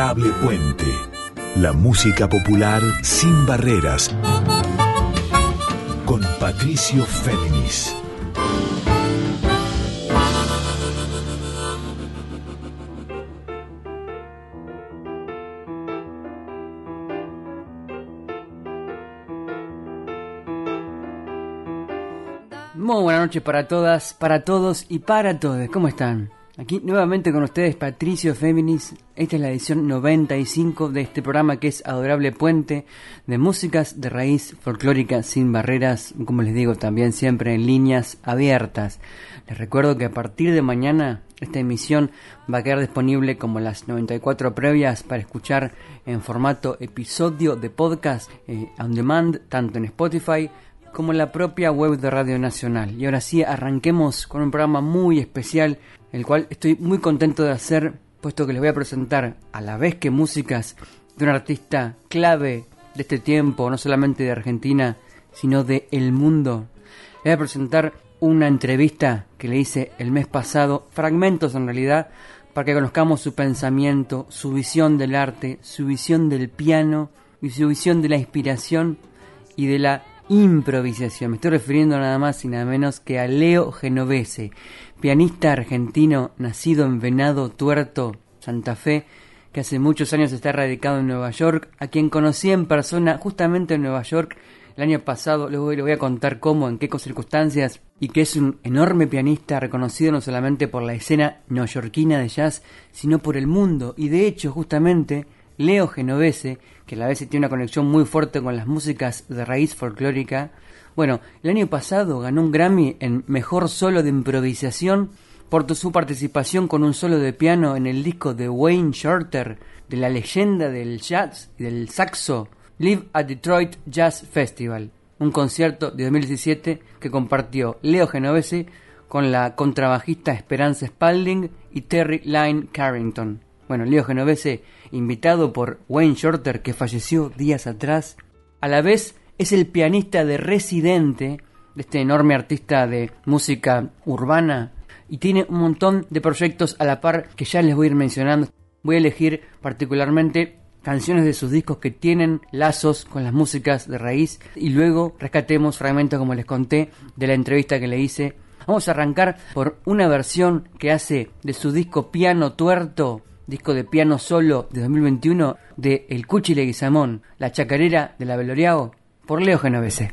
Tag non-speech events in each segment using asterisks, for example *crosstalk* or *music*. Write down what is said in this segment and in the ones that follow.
Adorable Puente. La música popular sin barreras. Con Patricio Féminis. Muy buenas noches para todas, para todos y para todos. ¿Cómo están? Aquí nuevamente con ustedes Patricio Féminis. Esta es la edición 95 de este programa que es Adorable Puente de músicas de raíz folclórica sin barreras, como les digo también siempre en líneas abiertas. Les recuerdo que a partir de mañana esta emisión va a quedar disponible como las 94 previas para escuchar en formato episodio de podcast eh, on demand tanto en Spotify como la propia web de Radio Nacional. Y ahora sí, arranquemos con un programa muy especial, el cual estoy muy contento de hacer, puesto que les voy a presentar a la vez que músicas de un artista clave de este tiempo, no solamente de Argentina, sino de el mundo. Les voy a presentar una entrevista que le hice el mes pasado, fragmentos en realidad, para que conozcamos su pensamiento, su visión del arte, su visión del piano y su visión de la inspiración y de la improvisación. Me estoy refiriendo nada más y nada menos que a Leo Genovese, pianista argentino nacido en Venado Tuerto, Santa Fe, que hace muchos años está radicado en Nueva York, a quien conocí en persona justamente en Nueva York el año pasado. Luego le voy a contar cómo, en qué circunstancias, y que es un enorme pianista reconocido no solamente por la escena neoyorquina de jazz, sino por el mundo. Y de hecho, justamente, Leo Genovese, que a la vez tiene una conexión muy fuerte con las músicas de raíz folclórica. Bueno, el año pasado ganó un Grammy en Mejor Solo de Improvisación por su participación con un solo de piano en el disco de Wayne Shorter, de la leyenda del jazz y del saxo, Live at Detroit Jazz Festival, un concierto de 2017 que compartió Leo Genovese con la contrabajista Esperanza Spalding y Terry Lyne Carrington. Bueno, Leo Genovese, invitado por Wayne Shorter, que falleció días atrás, a la vez es el pianista de residente de este enorme artista de música urbana y tiene un montón de proyectos a la par que ya les voy a ir mencionando. Voy a elegir particularmente canciones de sus discos que tienen lazos con las músicas de raíz y luego rescatemos fragmentos como les conté de la entrevista que le hice. Vamos a arrancar por una versión que hace de su disco Piano Tuerto disco de piano solo de 2021 de El Cuchi Leguizamón, La Chacarera de la Veloriao, por Leo Genovese.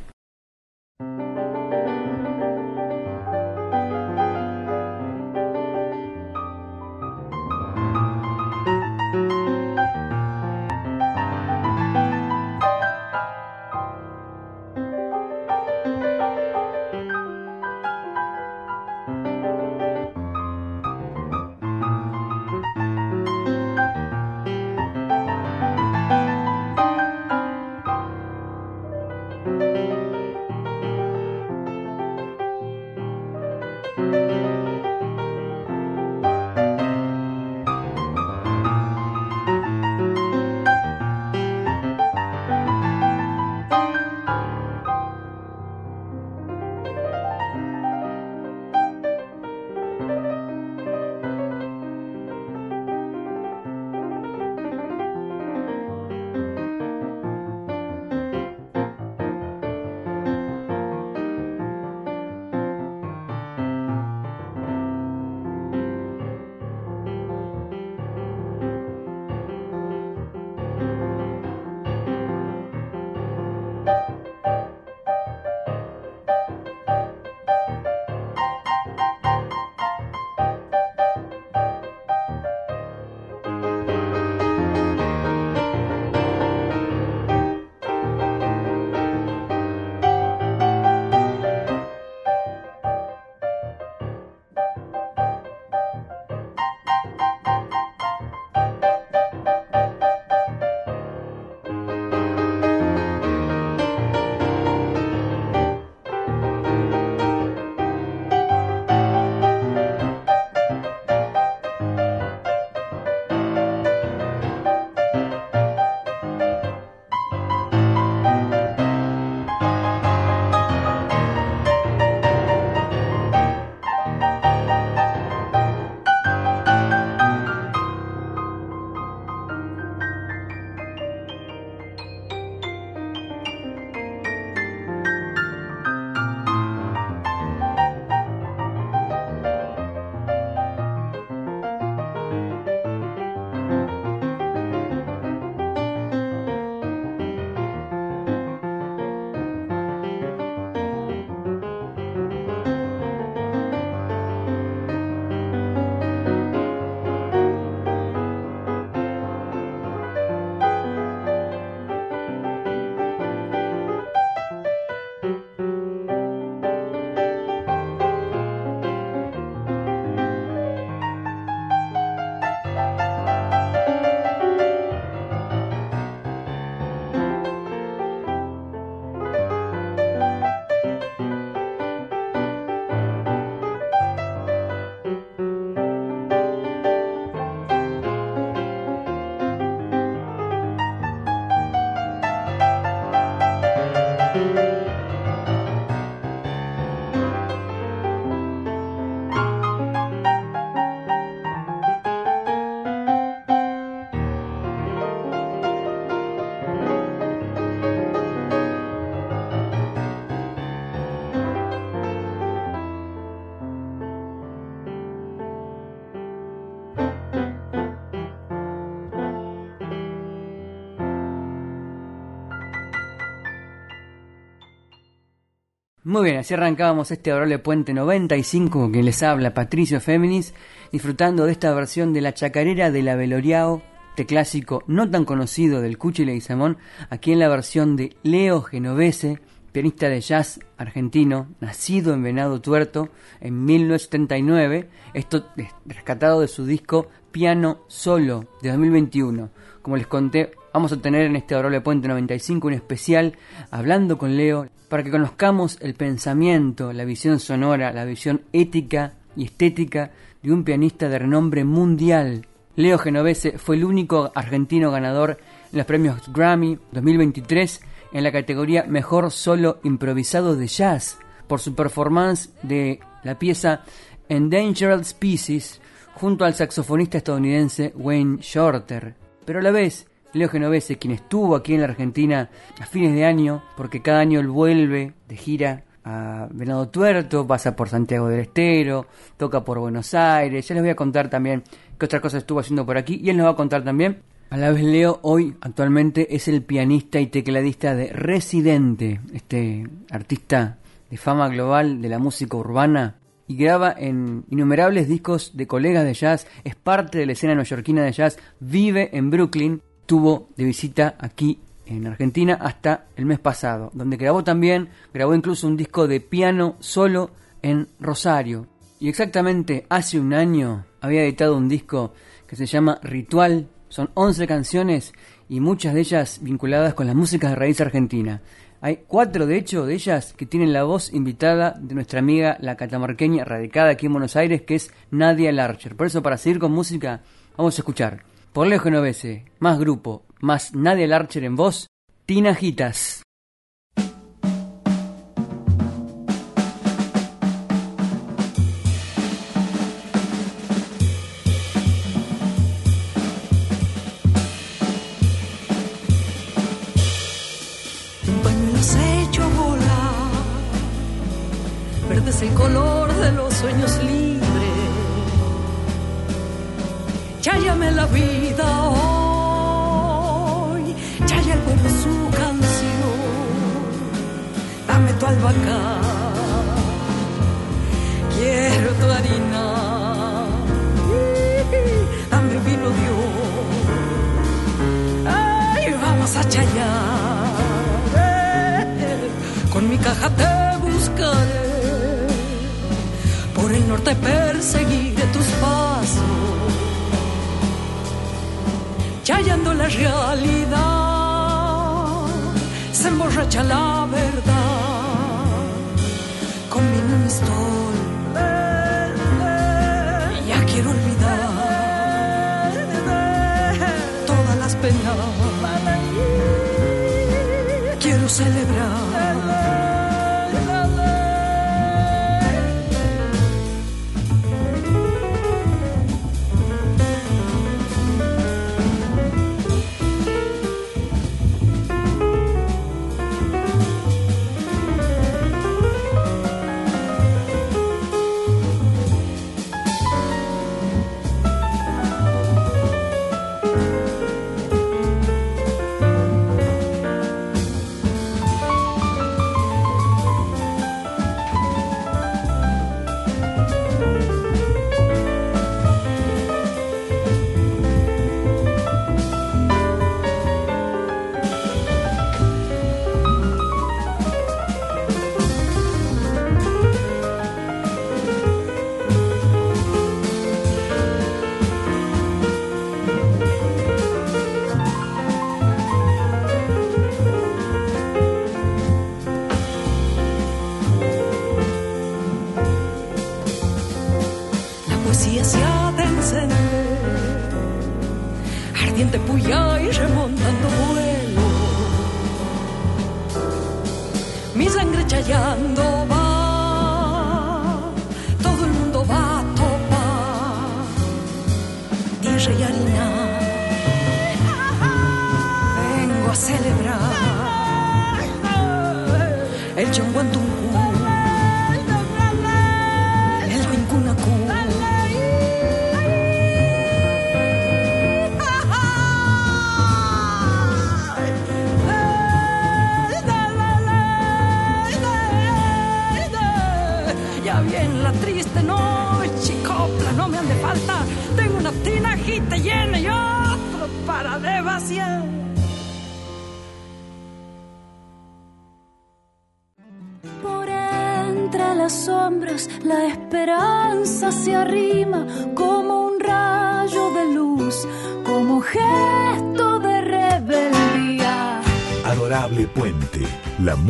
Muy bien, así arrancábamos este adorable puente 95 con quien les habla Patricio Féminis, disfrutando de esta versión de la chacarera de la Veloriao, este clásico no tan conocido del Cuchi Leguizamón, aquí en la versión de Leo Genovese, pianista de jazz argentino, nacido en Venado Tuerto en 1979, esto rescatado de su disco Piano Solo de 2021. Como les conté, vamos a tener en este adorable puente 95 un especial hablando con Leo para que conozcamos el pensamiento, la visión sonora, la visión ética y estética de un pianista de renombre mundial. Leo Genovese fue el único argentino ganador en los premios Grammy 2023 en la categoría Mejor Solo Improvisado de Jazz por su performance de la pieza Endangered Species junto al saxofonista estadounidense Wayne Shorter. Pero a la vez Leo Genovese, quien estuvo aquí en la Argentina a fines de año, porque cada año él vuelve de gira a Venado Tuerto, pasa por Santiago del Estero, toca por Buenos Aires. Ya les voy a contar también qué otras cosas estuvo haciendo por aquí y él nos va a contar también. A la vez Leo hoy actualmente es el pianista y tecladista de Residente, este artista de fama global de la música urbana y graba en innumerables discos de colegas de jazz, es parte de la escena neoyorquina de jazz, vive en Brooklyn estuvo de visita aquí en Argentina hasta el mes pasado, donde grabó también, grabó incluso un disco de piano solo en Rosario. Y exactamente hace un año había editado un disco que se llama Ritual, son 11 canciones y muchas de ellas vinculadas con la música de raíz argentina. Hay cuatro, de hecho, de ellas que tienen la voz invitada de nuestra amiga la catamarqueña radicada aquí en Buenos Aires, que es Nadia Larcher. Por eso, para seguir con música, vamos a escuchar por Leo Genovese, más grupo, más Nadia Larcher en voz, Tinajitas. Un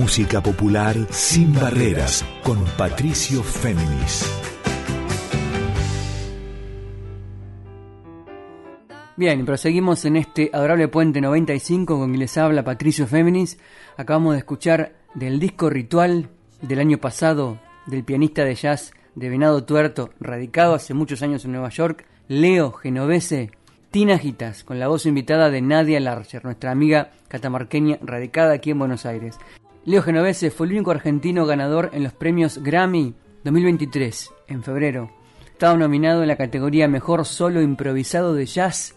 música popular sin barreras, con Patricio Féminis. Bien, proseguimos en este Adorable Puente 95 con quien les habla Patricio Féminis. Acabamos de escuchar del disco Ritual del año pasado del pianista de jazz de Venado Tuerto, radicado hace muchos años en Nueva York, Leo Genovese, Tinajitas, con la voz invitada de Nadia Larcher, nuestra amiga catamarqueña radicada aquí en Buenos Aires. Leo Genovese fue el único argentino ganador en los premios Grammy 2023, en febrero. Estaba nominado en la categoría Mejor Solo Improvisado de Jazz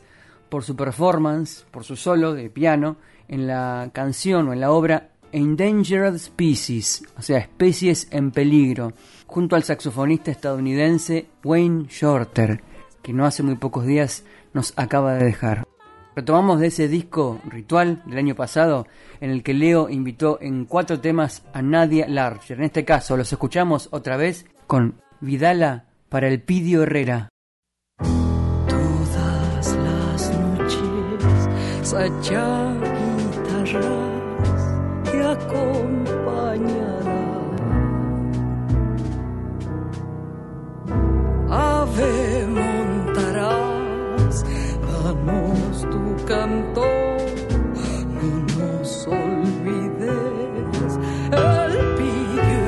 por su performance, por su solo de piano, en la canción o en la obra Endangered Species, o sea, especies en peligro, junto al saxofonista estadounidense Wayne Shorter, que no hace muy pocos días nos acaba de dejar. Retomamos de ese disco ritual del año pasado, en el que Leo invitó en cuatro temas a Nadia Larcher. En este caso, los escuchamos otra vez con Vidala para el Pidio Herrera. Todas las noches Sacha guitarras te acompañará. Ave montarás, danos tu canto, no nos olvides el pillo.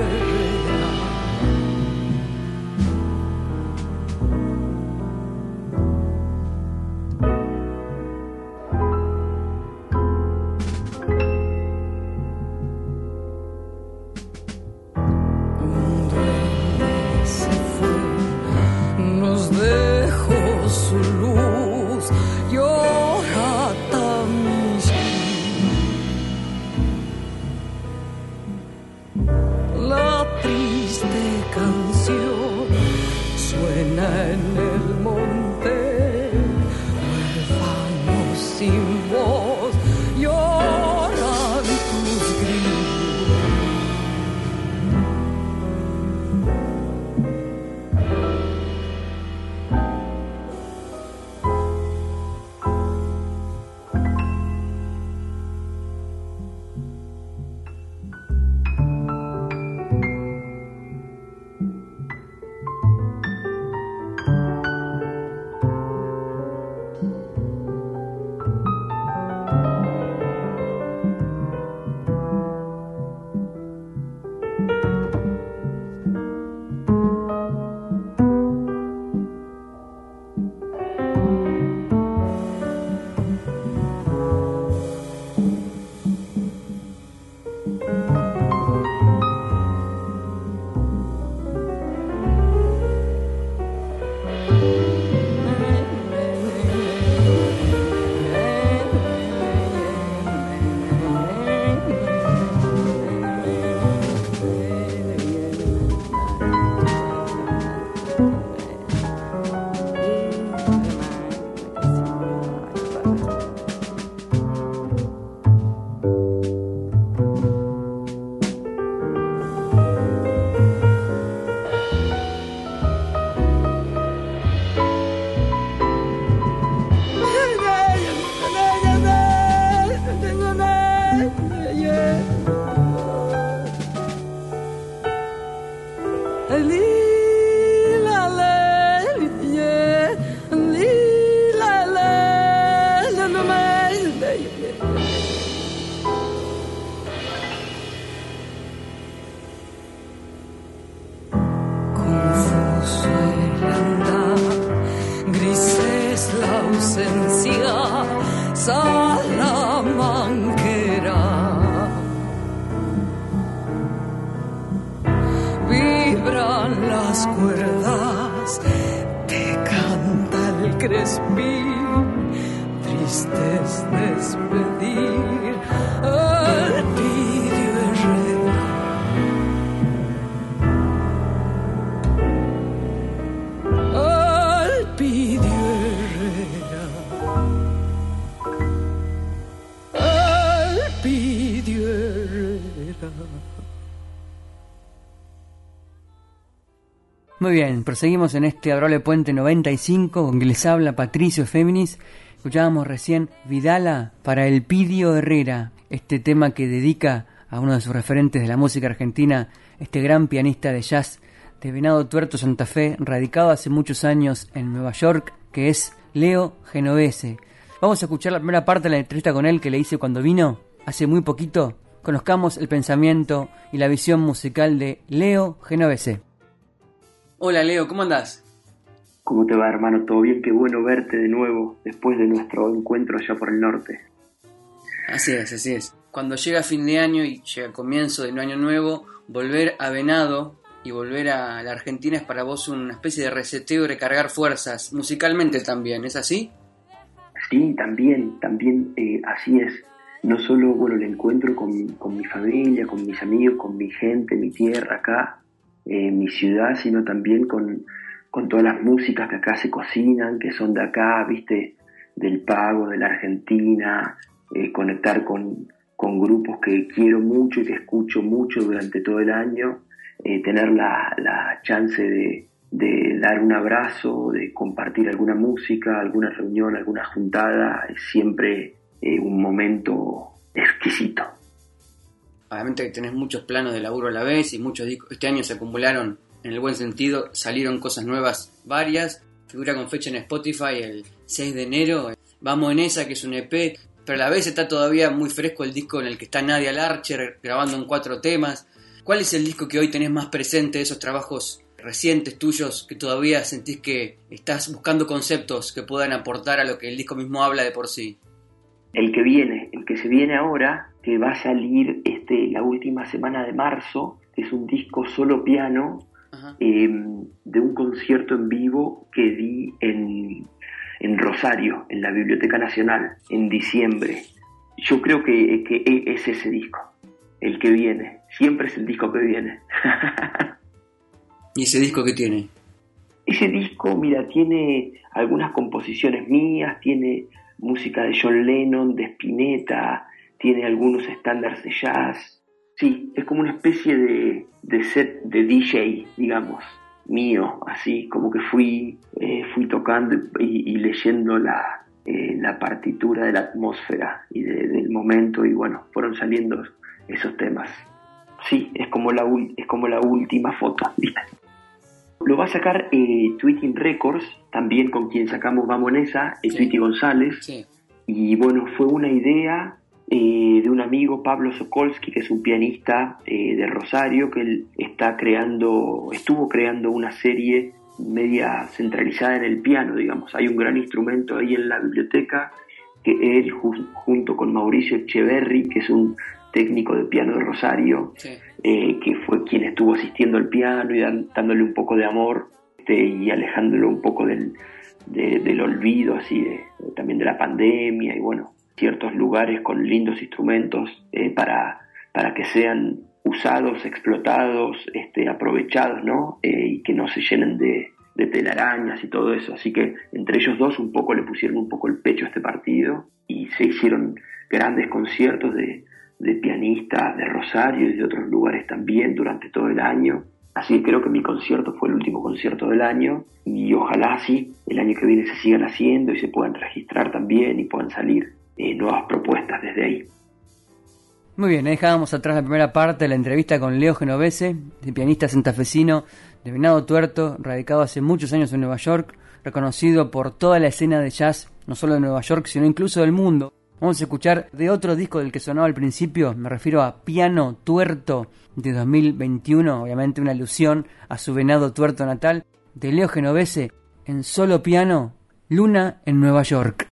Un duende se fue, nos dejó su luz, Proseguimos en este Adorable Puente 95 con les habla Patricio Féminis. Escuchábamos recién Vidala para el Pidio Herrera, este tema que dedica a uno de sus referentes de la música argentina, este gran pianista de jazz de Venado Tuerto Santa Fe, radicado hace muchos años en Nueva York, que es Leo Genovese. Vamos a escuchar la primera parte de la entrevista con él que le hice cuando vino, hace muy poquito. Conozcamos el pensamiento y la visión musical de Leo Genovese. Hola Leo, ¿cómo andás? ¿Cómo te va hermano? ¿Todo bien? Qué bueno verte de nuevo después de nuestro encuentro allá por el norte. Así es, así es. Cuando llega fin de año y llega el comienzo de un año nuevo, volver a Venado y volver a la Argentina es para vos una especie de reseteo y recargar fuerzas, musicalmente también, ¿es así? Sí, también, también eh, así es. No solo, bueno, el encuentro con, con mi familia, con mis amigos, con mi gente, mi tierra acá, eh, mi ciudad, sino también con, con todas las músicas que acá se cocinan, que son de acá, viste, del pago, de la Argentina, eh, conectar con, con, grupos que quiero mucho y que escucho mucho durante todo el año, eh, tener la, la chance de, de, dar un abrazo, de compartir alguna música, alguna reunión, alguna juntada, es siempre un momento exquisito obviamente tenés muchos planos de laburo a la vez y muchos discos. Este año se acumularon, en el buen sentido, salieron cosas nuevas varias. Figura con fecha en Spotify el 6 de enero. Vamos en esa, que es un EP, pero a la vez está todavía muy fresco el disco en el que está Nadia Larcher grabando en cuatro temas. ¿Cuál es el disco que hoy tenés más presente de esos trabajos recientes tuyos que todavía sentís que estás buscando conceptos que puedan aportar a lo que el disco mismo habla de por sí? El que viene, el que se viene ahora, que va a salir este, la última semana de marzo, es un disco solo piano em, de un concierto en vivo que di en, en, Rosario, en la Biblioteca Nacional, en diciembre. Yo creo que, que e, es ese disco, el que viene. Siempre es el disco que viene. *laughs* ¿Y ese disco qué tiene? Ese disco, mira, tiene algunas composiciones mías, tiene música de John Lennon, de Spinetta, tiene algunos estándares de jazz. Sí, es como una especie de, set de DJ, digamos, mío, así como que fui, eh, fui tocando y, leyendo la, eh, la, partitura de la atmósfera y del momento y bueno, fueron saliendo esos temas. Sí, es como la, es como la última foto, *laughs* Lo va a sacar eh, Tweeting Records, también con quien sacamos Vamos en esa, Tweety González. Y bueno, fue una idea eh, de un amigo, Pablo Sokolsky, que es un pianista eh, de Rosario, que él está creando, estuvo creando una serie media centralizada en el piano, digamos. Hay un gran instrumento ahí en la biblioteca que él, junto con Mauricio Echeverry, que es un técnico de piano de Rosario, eh, que fue quien estuvo asistiendo al piano y dándole un poco de amor este, y alejándolo un poco del, del olvido, así, también de la pandemia y bueno, ciertos lugares con lindos instrumentos eh, para, para que sean usados, explotados, este, aprovechados, ¿no? Eh, y que no se llenen de, de, telarañas y todo eso. Así que entre ellos dos un poco le pusieron un poco el pecho a este partido y se hicieron grandes conciertos de, de pianistas de Rosario y de otros lugares también durante todo el año. Así que creo que mi concierto fue el último concierto del año y ojalá sí el año que viene se sigan haciendo y se puedan registrar también y puedan salir eh, nuevas propuestas desde ahí. Muy bien, dejábamos atrás la primera parte de la entrevista con Leo Genovese, el pianista santafesino de Venado Tuerto, radicado hace muchos años en Nueva York, reconocido por toda la escena de jazz, no solo de Nueva York, sino incluso del mundo. Vamos a escuchar de otro disco del que sonaba al principio, me refiero a Piano Tuerto de 2021, obviamente una alusión a su Venado Tuerto natal, de Leo Genovese en solo piano, Luna en Nueva York.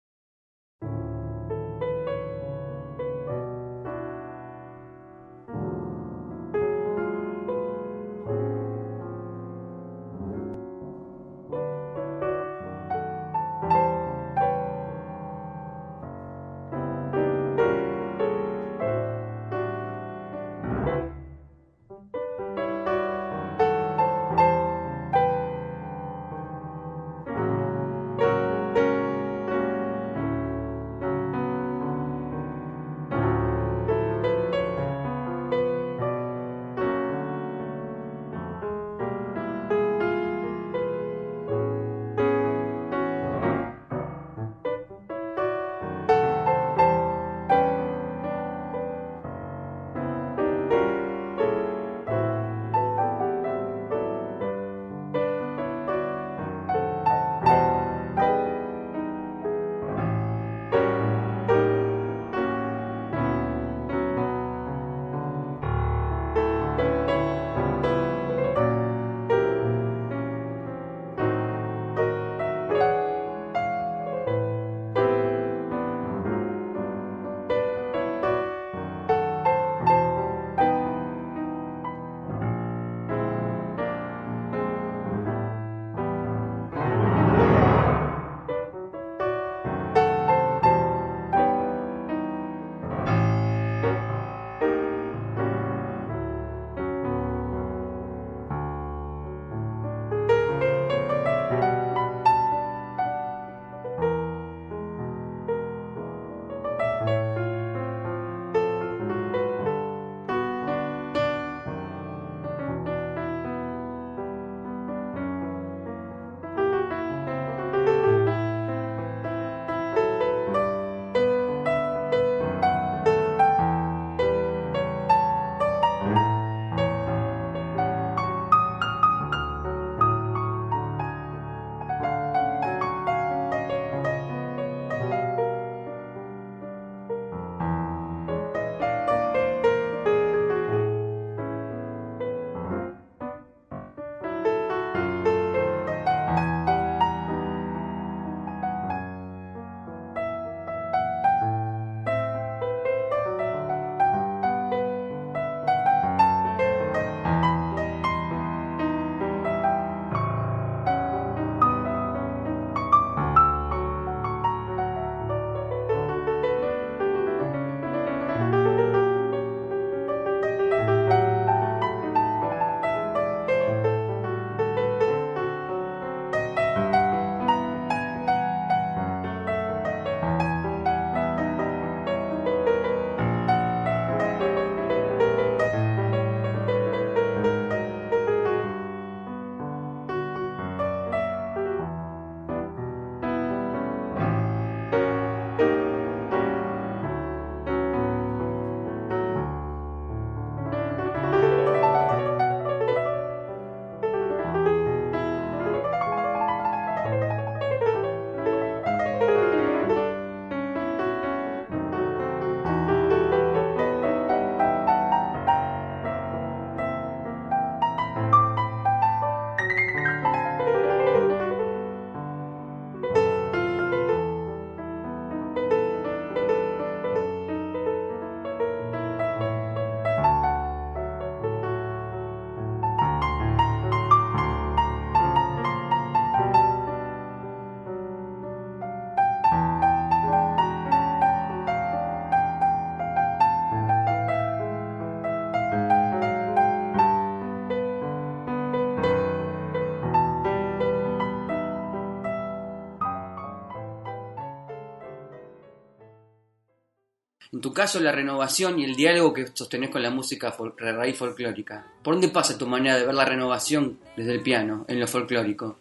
Caso, la renovación y el diálogo que sostenés con la música raíz folclórica. ¿Por dónde pasa tu manera de ver la renovación desde el piano, en lo folclórico?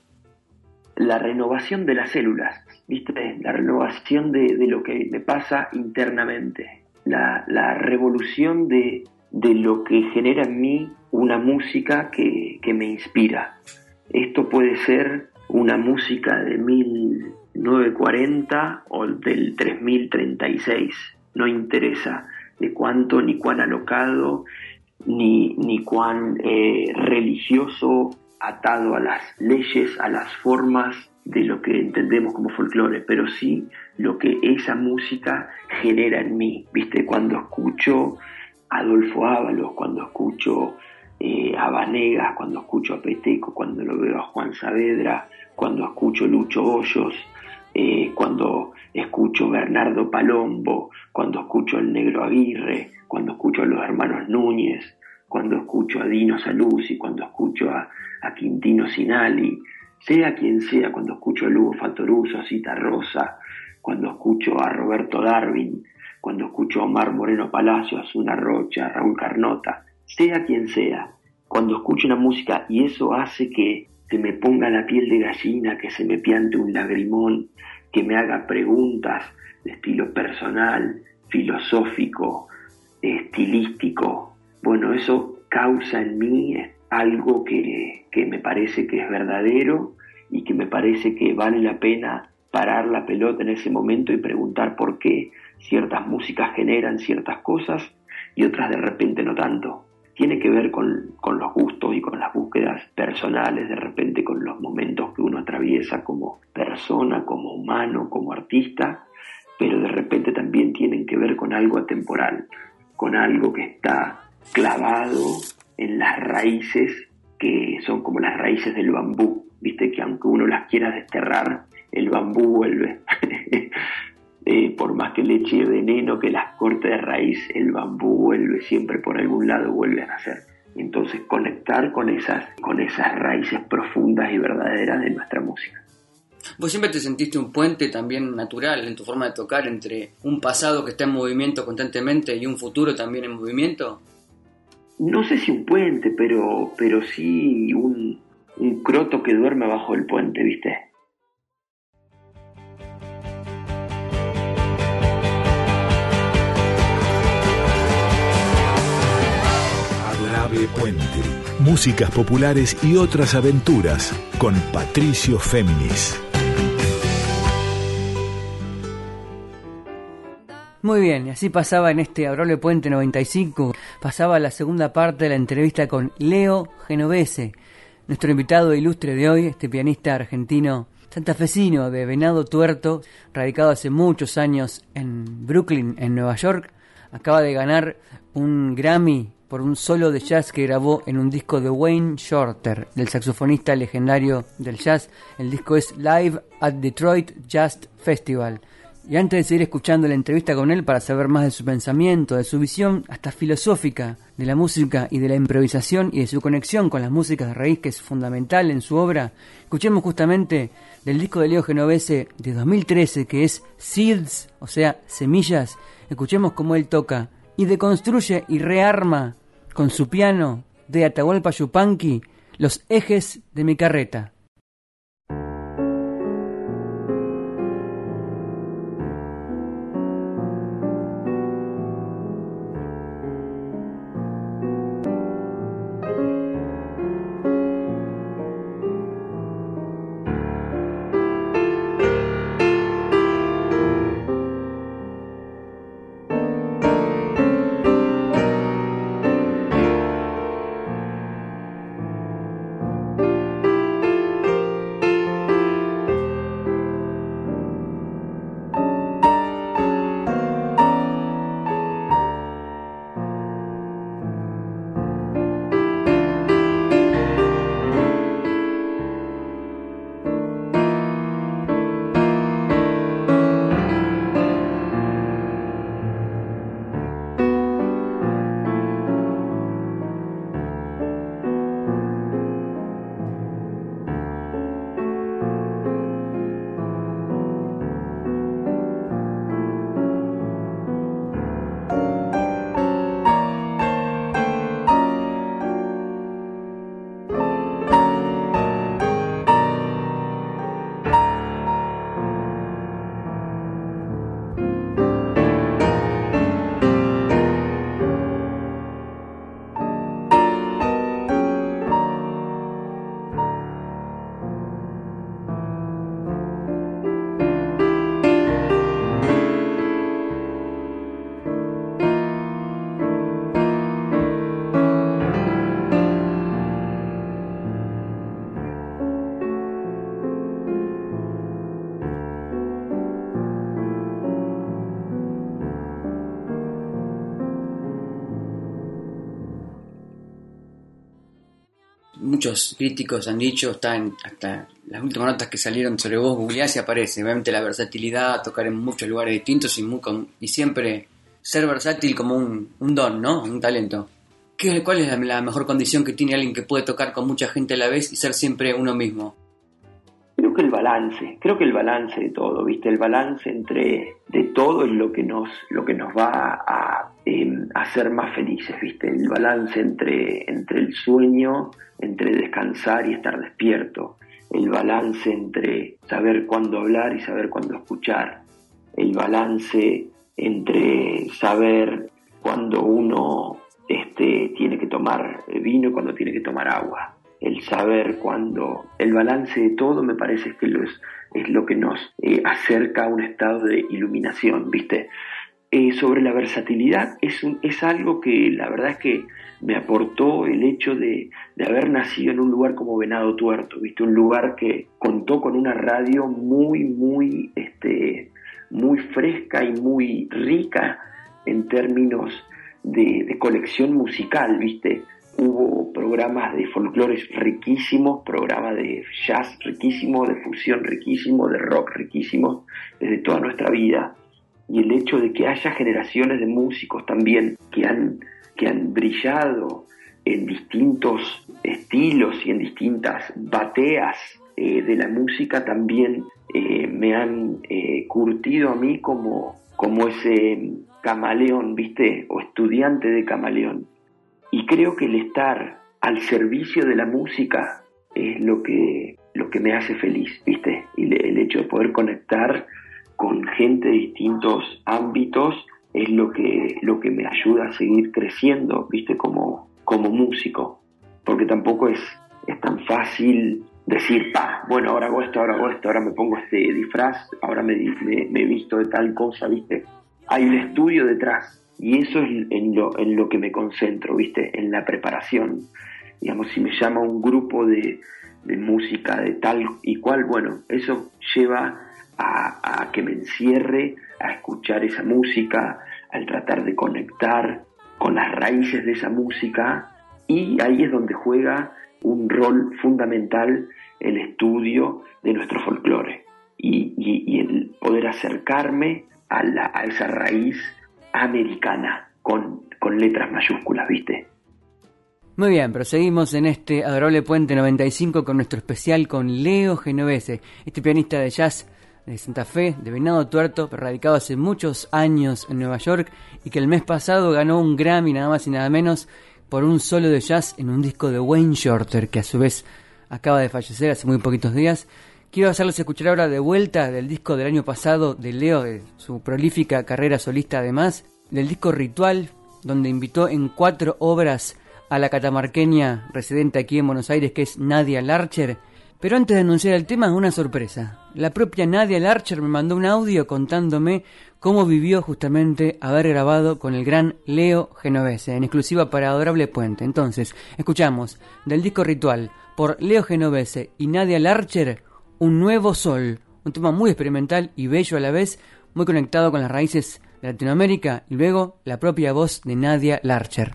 La renovación de las células, ¿viste? La renovación de, lo que me pasa internamente. La, revolución de, lo que genera en mí una música que, que me inspira. Esto puede ser una música de 1940 o del 3036 no interesa de cuánto ni cuán alocado ni, ni cuán eh, religioso atado a las leyes, a las formas de lo que entendemos como folclore, pero sí lo que esa música genera en mí. ¿Viste? Cuando escucho Adolfo Ábalos, cuando escucho eh, a Vanegas, cuando escucho a Peteco, cuando lo veo a Juan Saavedra, cuando escucho Lucho Hoyos, eh, cuando escucho Bernardo Palombo, cuando escucho al Negro Aguirre, cuando escucho a los hermanos Núñez, cuando escucho a Dino Saluzzi, cuando escucho a, Quintino Sinali, sea quien sea, cuando escucho a Lugo Fatoruso, a Cita Rosa, cuando escucho a Roberto Darwin, cuando escucho a Omar Moreno Palacio, a Zuna Rocha, a Raúl Carnota, sea quien sea, cuando escucho una música y eso hace que se me ponga la piel de gallina, que se me piante un lagrimón, que me haga preguntas de estilo personal, filosófico, estilístico. Bueno, eso causa en mí algo que, que me parece que es verdadero y que me parece que vale la pena parar la pelota en ese momento y preguntar por qué ciertas músicas generan ciertas cosas y otras de repente no tanto tiene que ver con, los gustos y con las búsquedas personales, de repente con los momentos que uno atraviesa como persona, como humano, como artista, pero de repente también tienen que ver con algo atemporal, con algo que está clavado en las raíces que son como las raíces del bambú, viste que aunque uno las quiera desterrar, el bambú vuelve. *laughs* Eh, por más que le eche veneno, que las corte de raíz, el bambú vuelve siempre por algún lado, vuelve a nacer. Entonces conectar con esas, con esas raíces profundas y verdaderas de nuestra música. ¿Vos siempre te sentiste un puente también natural en tu forma de tocar entre un pasado que está en movimiento constantemente y un futuro también en movimiento? No sé si un puente, pero, pero sí un, un croto que duerme bajo el puente, ¿viste? Puente. Músicas populares y otras aventuras con Patricio Féminis. Muy bien, y así pasaba en este Adorable Puente 95, pasaba la segunda parte de la entrevista con Leo Genovese, nuestro invitado ilustre de hoy, este pianista argentino santafesino de Venado Tuerto, radicado hace muchos años en Brooklyn, en Nueva York, acaba de ganar un Grammy por un solo de jazz que grabó en un disco de Wayne Shorter, del saxofonista legendario del jazz. El disco es Live at Detroit Jazz Festival. Y antes de seguir escuchando la entrevista con él para saber más de su pensamiento, de su visión hasta filosófica de la música y de la improvisación y de su conexión con las músicas de raíz que es fundamental en su obra, escuchemos justamente del disco de Leo Genovese de 2013 que es Seeds, o sea, semillas. Escuchemos cómo él toca y deconstruye y rearma con su piano de Atahualpa Yupanqui los ejes de mi carreta. Muchos críticos han dicho, está en, hasta las últimas notas que salieron sobre vos, googleás y aparece. Obviamente la versatilidad, tocar en muchos lugares distintos y, muy, y siempre ser versátil como un, don, ¿no? Un talento. ¿Qué, ¿Cuál es la, mejor condición que tiene alguien que puede tocar con mucha gente a la vez y ser siempre uno mismo? Creo que el balance, creo que el balance de todo, ¿viste? El balance entre de todo es lo que nos, lo que nos va a em, hacer más felices, ¿viste? El balance entre, entre el sueño, entre descansar y estar despierto. El balance entre saber cuándo hablar y saber cuándo escuchar. El balance entre saber cuándo uno este, tiene que tomar vino y cuando tiene que tomar agua. El saber cuándo, el balance de todo me parece que es, lo que nos eh, acerca a un estado de iluminación, ¿viste? Eh, sobre la versatilidad es, es algo que la verdad es que me aportó el hecho de, de, haber nacido en un lugar como Venado Tuerto, ¿viste? Un lugar que contó con una radio muy, muy, este, muy fresca y muy rica en términos de, colección musical, ¿viste? Hubo programas de folclores riquísimos, programas de jazz riquísimos, de fusión riquísimos, de rock riquísimos, desde toda nuestra vida. Y el hecho de que haya generaciones de músicos también que han, que han brillado en distintos estilos y en distintas bateas eh, de la música también eh, me han eh, curtido a mí como, como ese camaleón, ¿viste? O estudiante de camaleón. Y creo que el estar al servicio de la música es lo que, lo que me hace feliz, ¿viste? Y el hecho de poder conectar con gente de distintos ámbitos es lo que, lo que me ayuda a seguir creciendo, ¿viste? Como, como músico. Porque tampoco es, es tan fácil decir, pa, bueno, ahora hago esto, ahora hago esto, ahora me pongo este disfraz, ahora me, me, me visto de tal cosa, ¿viste? hay un estudio detrás y eso es en lo, en lo que me concentro, ¿viste? En la preparación. Digamos, si me llama un grupo de, música de tal y cual, bueno, eso lleva a, que me encierre a escuchar esa música, al tratar de conectar con las raíces de esa música y ahí es donde juega un rol fundamental el estudio de nuestro folclore y, y el poder acercarme a, esa raíz americana con, con letras mayúsculas, ¿viste? Muy bien, proseguimos en este adorable Puente 95 con nuestro especial con Leo Genovese, este pianista de jazz de Santa Fe, de Venado Tuerto, radicado hace muchos años en Nueva York y que el mes pasado ganó un Grammy nada más y nada menos por un solo de jazz en un disco de Wayne Shorter, que a su vez acaba de fallecer hace muy poquitos días Quiero hacerles escuchar ahora de vuelta del disco del año pasado de Leo, de su prolífica carrera solista además, del disco Ritual, donde invitó en cuatro obras a la catamarqueña residente aquí en Buenos Aires, que es Nadia Larcher. Pero antes de anunciar el tema, una sorpresa. La propia Nadia Larcher me mandó un audio contándome cómo vivió justamente haber grabado con el gran Leo Genovese, en exclusiva para Adorable Puente. Entonces, escuchamos del disco Ritual por Leo Genovese y Nadia Larcher un nuevo sol, un tema muy experimental y bello a la vez, muy conectado con las raíces de Latinoamérica y luego la propia voz de Nadia Larcher.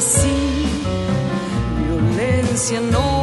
Así, violencia no.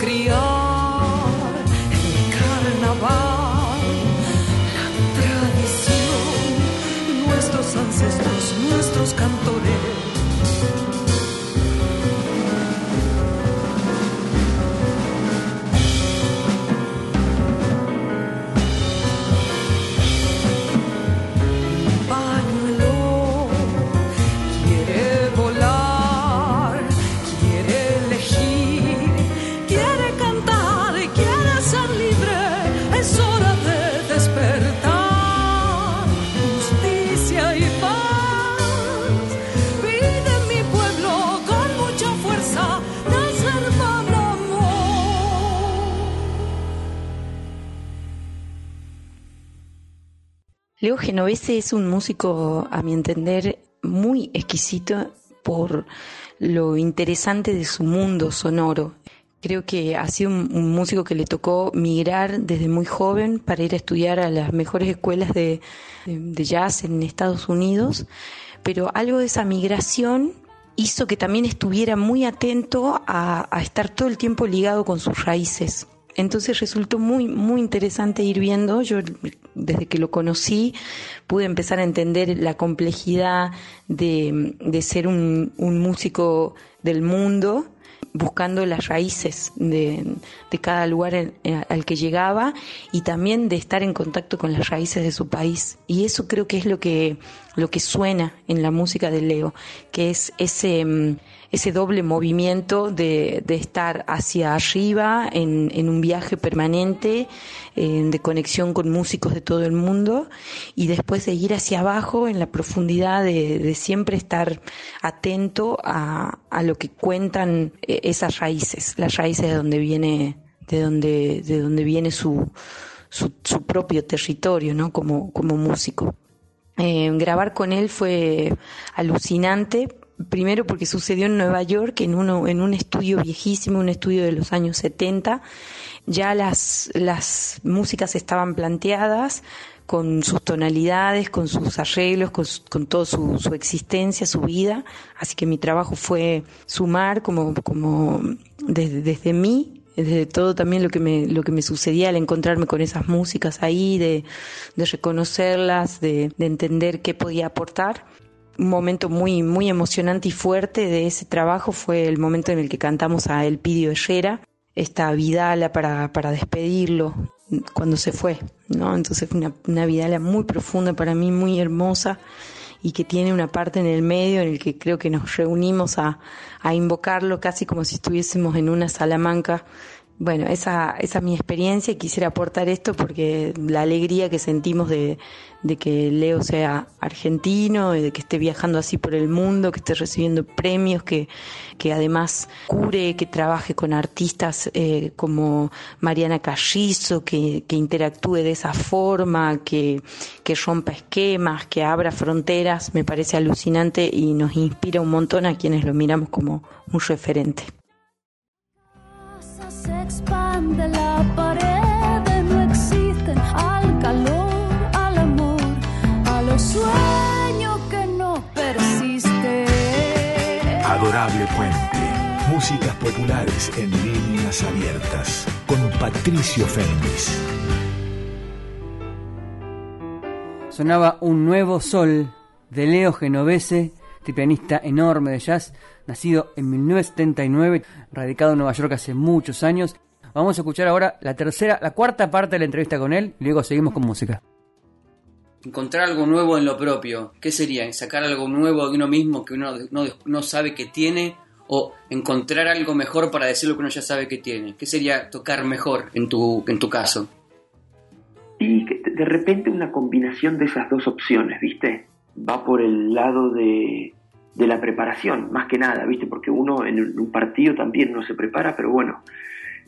criar. Leo Genovese es un músico, a mi entender, muy exquisito por lo interesante de su mundo sonoro. Creo que ha sido un, músico que le tocó migrar desde muy joven para ir a estudiar a las mejores escuelas de, jazz en Estados Unidos, pero algo de esa migración hizo que también estuviera muy atento a, a estar todo el tiempo ligado con sus raíces. Entonces resultó muy, muy interesante ir viendo. Yo, desde que lo conocí, pude empezar a entender la complejidad de, de ser un, un músico del mundo buscando las raíces de, cada lugar al que llegaba y también de estar en contacto con las raíces de su país. Y eso creo que es lo que, lo que suena en la música de Leo, que es ese, mm, ese doble movimiento de, de estar hacia arriba en, en un viaje permanente, de conexión con músicos de todo el mundo, y después de ir hacia abajo en la profundidad de, de siempre estar atento a, a, lo que cuentan eh, esas raíces, las raíces de donde viene, de donde, de donde viene su, su, su propio territorio, ¿no? Como, como músico. Eh, grabar con él fue alucinante primero porque sucedió en Nueva York, en, uno, en un estudio viejísimo, un estudio de los años 70. Ya las, las músicas estaban planteadas con sus tonalidades, con sus arreglos, con, con toda su, su, existencia, su vida. Así que mi trabajo fue sumar como, como desde, desde mí, desde todo también lo que me, lo que me sucedía al encontrarme con esas músicas ahí, de, de reconocerlas, de, de entender qué podía aportar un momento muy, muy emocionante y fuerte de ese trabajo fue el momento en el que cantamos a Elpidio Herrera, esta Vidala para, para despedirlo cuando se fue, ¿no? Entonces fue una, una Vidala muy profunda para mí, muy hermosa y que tiene una parte en el medio en el que creo que nos reunimos a, a invocarlo casi como si estuviésemos en una salamanca bueno, esa, esa es mi experiencia y quisiera aportar esto porque la alegría que sentimos de, de, que Leo sea argentino, de que esté viajando así por el mundo, que esté recibiendo premios, que, que además cure, que trabaje con artistas eh, como Mariana Carrizo, que, que interactúe de esa forma, que, que rompa esquemas, que abra fronteras, me parece alucinante y nos inspira un montón a quienes lo miramos como un referente expande la pared, no existen al calor, al amor, a los sueños que no persisten. Adorable Puente, músicas populares en líneas abiertas, con Patricio Fénix. Sonaba un nuevo sol de Leo Genovese, pianista enorme de jazz nacido en 1979, radicado en Nueva York hace muchos años. Vamos a escuchar ahora la tercera, la cuarta parte de la entrevista con él y luego seguimos con música. Encontrar algo nuevo en lo propio, ¿qué sería? ¿Sacar algo nuevo de uno mismo que uno no, sabe que tiene? ¿O encontrar algo mejor para decir lo que uno ya sabe que tiene? ¿Qué sería tocar mejor en tu, en tu caso? Y de repente una combinación de esas dos opciones, ¿viste? Va por el lado de de la preparación, más que nada, ¿viste? Porque uno en un partido también no se prepara, pero bueno,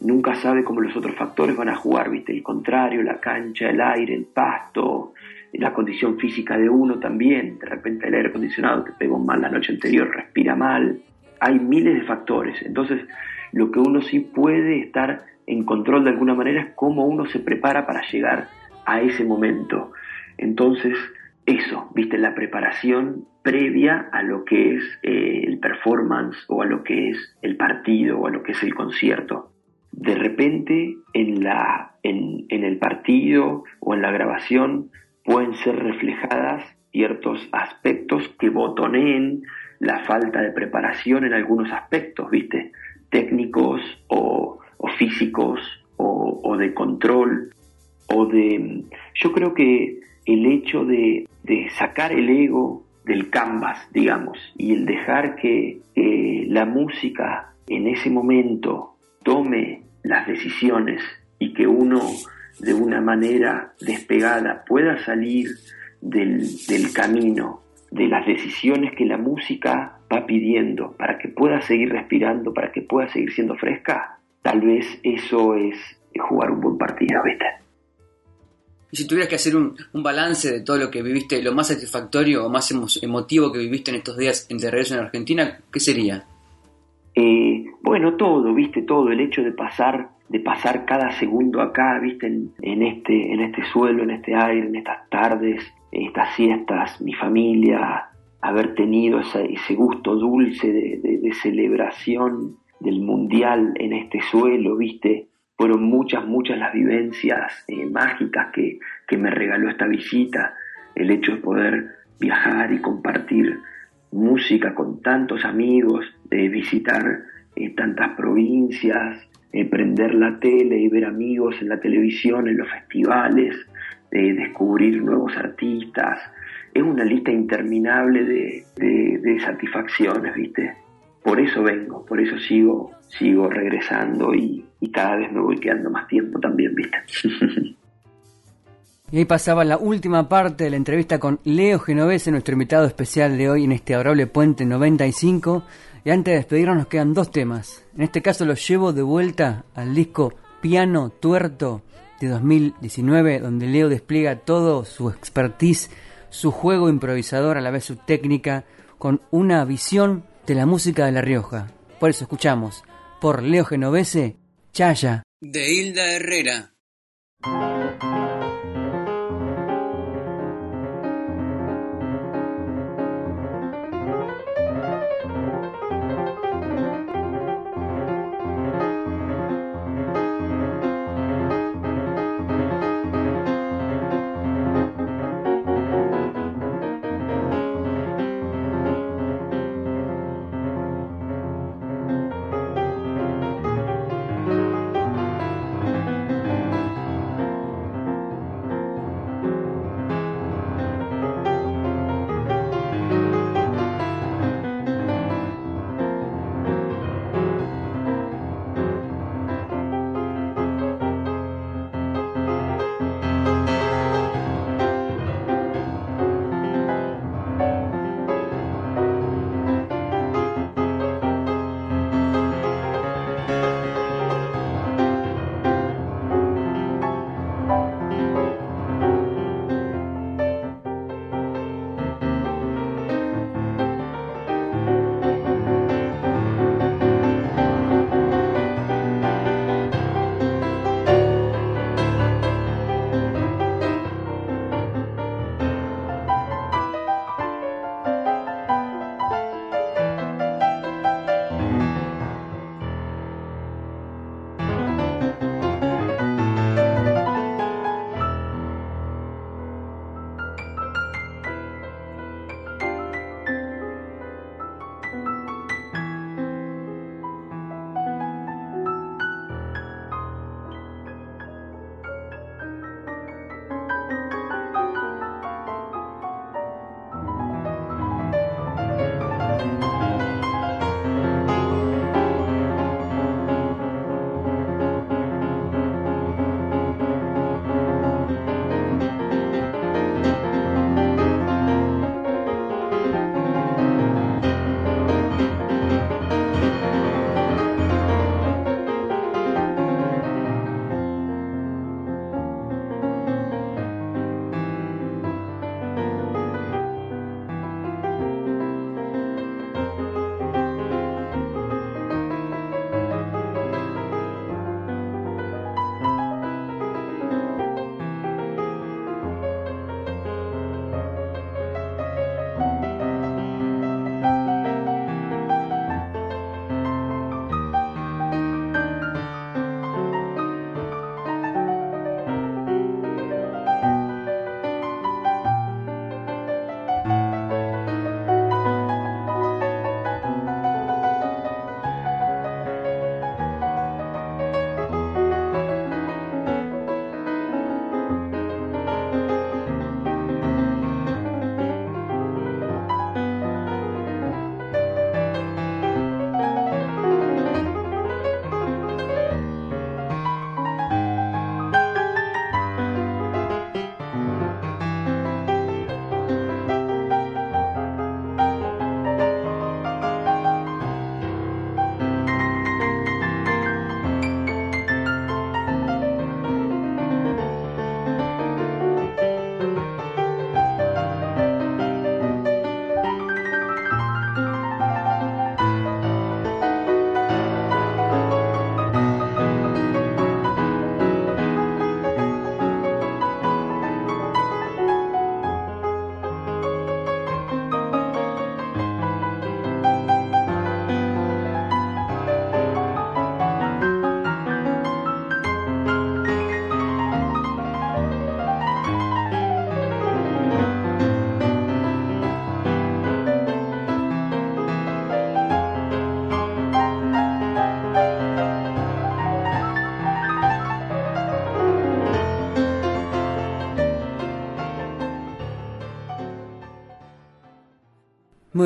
nunca sabe cómo los otros factores van a jugar, ¿viste? El contrario, la cancha, el aire, el pasto, la condición física de uno también. De repente el aire acondicionado te pegó mal la noche anterior, respira mal. Hay miles de factores. Entonces, lo que uno sí puede estar en control de alguna manera es cómo uno se prepara para llegar a ese momento. Entonces, eso, viste, la preparación previa a lo que es eh, el performance o a lo que es el partido o a lo que es el concierto. De repente en, la, en, en el partido o en la grabación pueden ser reflejadas ciertos aspectos que botoneen la falta de preparación en algunos aspectos, ¿viste? Técnicos o, físicos o, o, de control o de... Yo creo que el hecho de, sacar el ego del canvas, digamos, y el dejar que la música en ese momento tome las decisiones y que uno de una manera despegada pueda salir del, camino de las decisiones que la música va pidiendo para que pueda seguir respirando, para que pueda seguir siendo fresca, tal vez eso es jugar un buen partido, ¿viste? Si tuvieras que hacer un, balance de todo lo que viviste, lo más satisfactorio o más emotivo que viviste en estos días en de regreso en Argentina, ¿qué sería? Eh, bueno, todo, viste, todo, el hecho de pasar, de pasar cada segundo acá, viste, en, este, en este suelo, en este aire, en estas tardes, estas siestas, mi familia, haber tenido ese, gusto dulce de, celebración del mundial en este suelo, viste, fueron muchas, muchas las vivencias eh, mágicas que, que me regaló esta visita, el hecho de poder viajar y compartir música con tantos amigos, de visitar eh, tantas provincias, eh, prender la tele y ver amigos en la televisión, en los festivales, de descubrir nuevos artistas. Es una lista interminable de, de, satisfacciones, ¿viste? Por eso vengo, por eso sigo, sigo regresando y, cada vez me voy quedando más tiempo también, ¿viste? *laughs* Y ahí pasaba la última parte de la entrevista con Leo Genovese, nuestro invitado especial de hoy en este adorable puente 95. Y antes de despedirnos nos quedan dos temas. En este caso los llevo de vuelta al disco Piano Tuerto de 2019, donde Leo despliega todo su expertise, su juego improvisador, a la vez su técnica, con una visión de la música de La Rioja. Por eso escuchamos, por Leo Genovese, Chaya. De Hilda Herrera.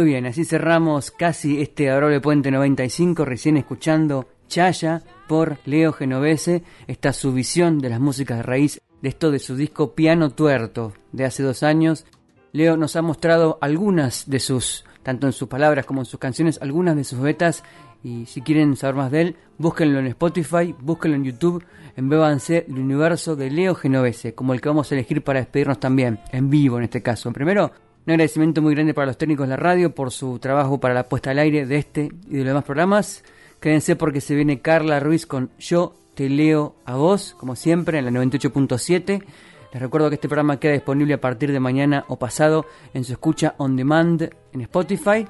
Muy bien, así cerramos casi este Adorable Puente 95, recién escuchando Chaya por Leo Genovese, esta su visión de las músicas de raíz, de esto de su disco Piano Tuerto de hace dos años. Leo nos ha mostrado algunas de sus, tanto en sus palabras como en sus canciones, algunas de sus betas y si quieren saber más de él, búsquenlo en Spotify, búsquenlo en YouTube, embébanse el universo de Leo Genovese, como el que vamos a elegir para despedirnos también, en vivo en este caso. Primero, un agradecimiento muy grande para los técnicos de la radio por su trabajo para la puesta al aire de este y de los demás programas. Quédense porque se viene Carla Ruiz con Yo te leo a vos, como siempre, en la 98.7. Les recuerdo que este programa queda disponible a partir de mañana o pasado en su escucha on demand en Spotify.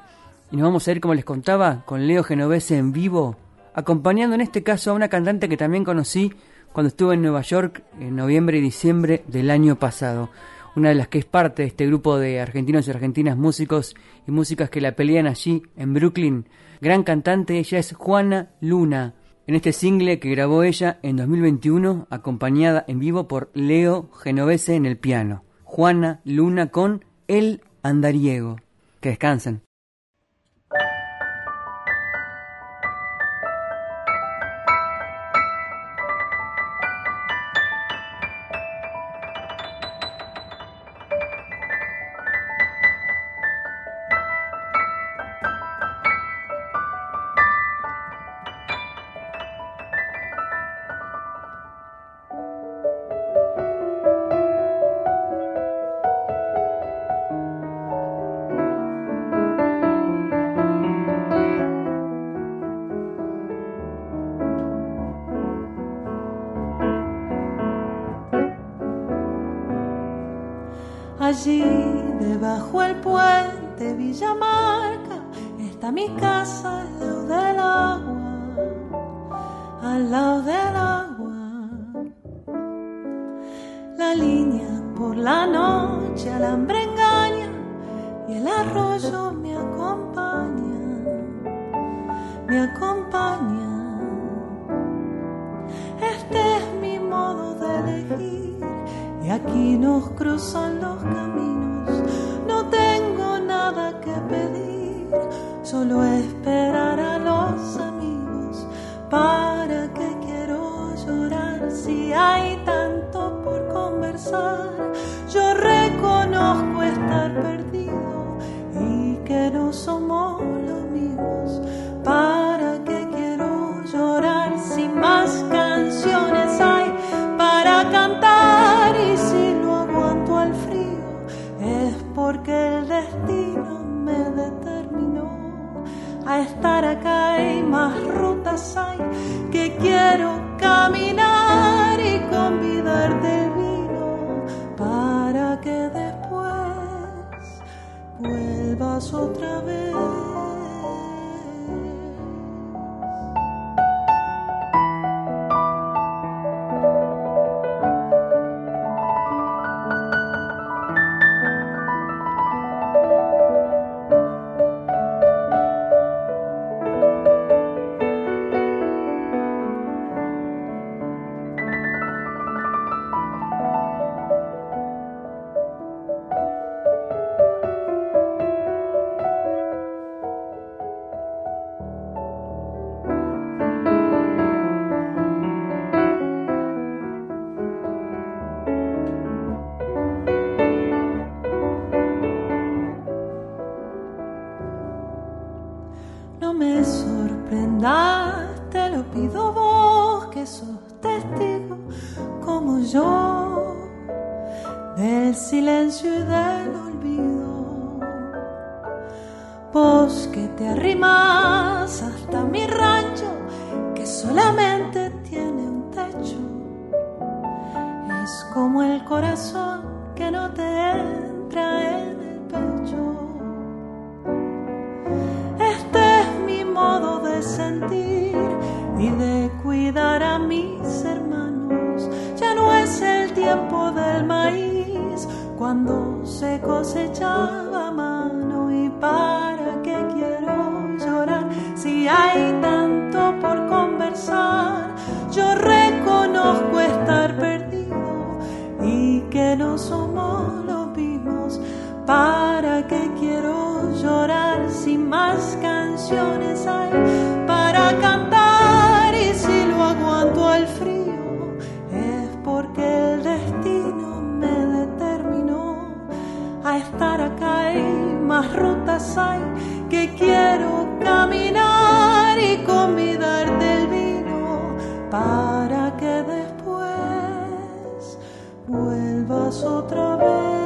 Y nos vamos a ir, como les contaba, con Leo Genovese en vivo, acompañando en este caso a una cantante que también conocí cuando estuve en Nueva York en noviembre y diciembre del año pasado una de las que es parte de este grupo de argentinos y argentinas músicos y músicas que la pelean allí en Brooklyn. Gran cantante, ella es Juana Luna. En este single que grabó ella en 2021, acompañada en vivo por Leo Genovese en el piano. Juana Luna con El Andariego. Que descansen. Me acompaña. Este es mi modo de elegir y aquí nos cruzan los caminos. No tengo nada que pedir, solo esperar a los amigos. ¿Para qué quiero llorar si hay tanto por conversar? Otra vez. Sorprendas, te lo pido vos que sos testigo como yo del silencio y del olvido. Vos que te arrimas hasta mi rancho que solamente tiene un techo. Es como el corazón que no te entra en sentir y de cuidar a mis hermanos. Ya no es el tiempo del maíz cuando se cosechaba a mano y para qué quiero llorar si hay tanto por conversar. Yo reconozco estar perdido y que no somos los mismos. ¿Para qué quiero llorar canciones hay para cantar y si lo aguanto al frío es porque el destino me determinó a estar acá y más rutas hay que quiero caminar y convidarte el vino para que después vuelvas otra vez.